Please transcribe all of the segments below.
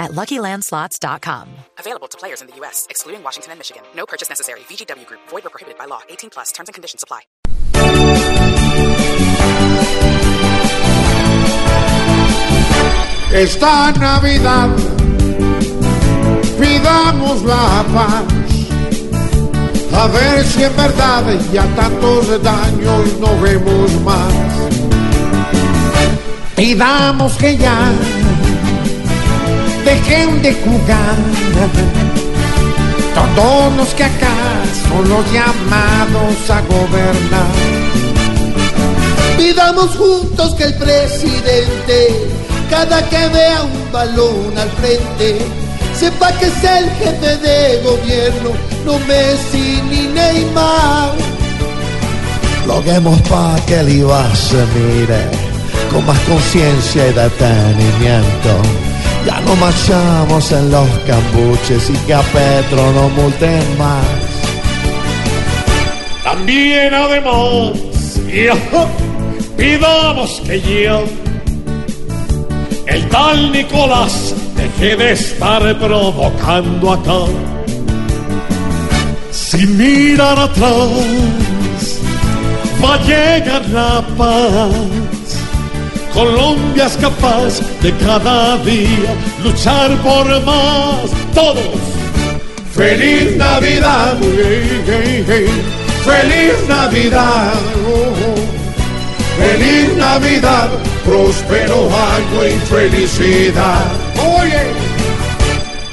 at LuckyLandSlots.com. Available to players in the U.S., excluding Washington and Michigan. No purchase necessary. VGW Group. Void or prohibited by law. 18 plus. Terms and conditions apply. Esta Navidad pidamos la paz. A ver si en verdad ya tantos daños no vemos más. Pidamos que ya dejen de jugar. Todos los que acá son los llamados a gobernar. Pidamos juntos que el presidente, cada que vea un balón al frente, sepa que es el jefe de gobierno, no Messi ni Neymar. Loguemos pa' que el IVA se mire con más conciencia y detenimiento. No marchamos en los cambuches y que a Petro no multen más. También además, pidamos que ya el tal Nicolás deje de estar provocando acá. Sin mirar atrás, va a llegar la paz. Colombia es capaz de cada día luchar por más. Todos. Feliz Navidad, hey, hey, hey. feliz Navidad, oh, oh. feliz Navidad, próspero año y felicidad. Oye,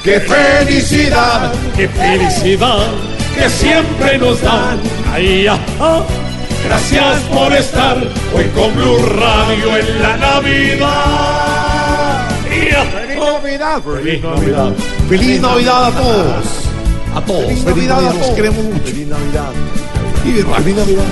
qué felicidad, ¡Qué felicidad que siempre nos dan! ¡Ay, ajá! Gracias por estar hoy con Blue Radio en la Navidad. Feliz Navidad, Feliz Navidad. feliz Navidad a todos, a todos, feliz Navidad a todos, queremos mucho. Feliz Navidad. Feliz Navidad.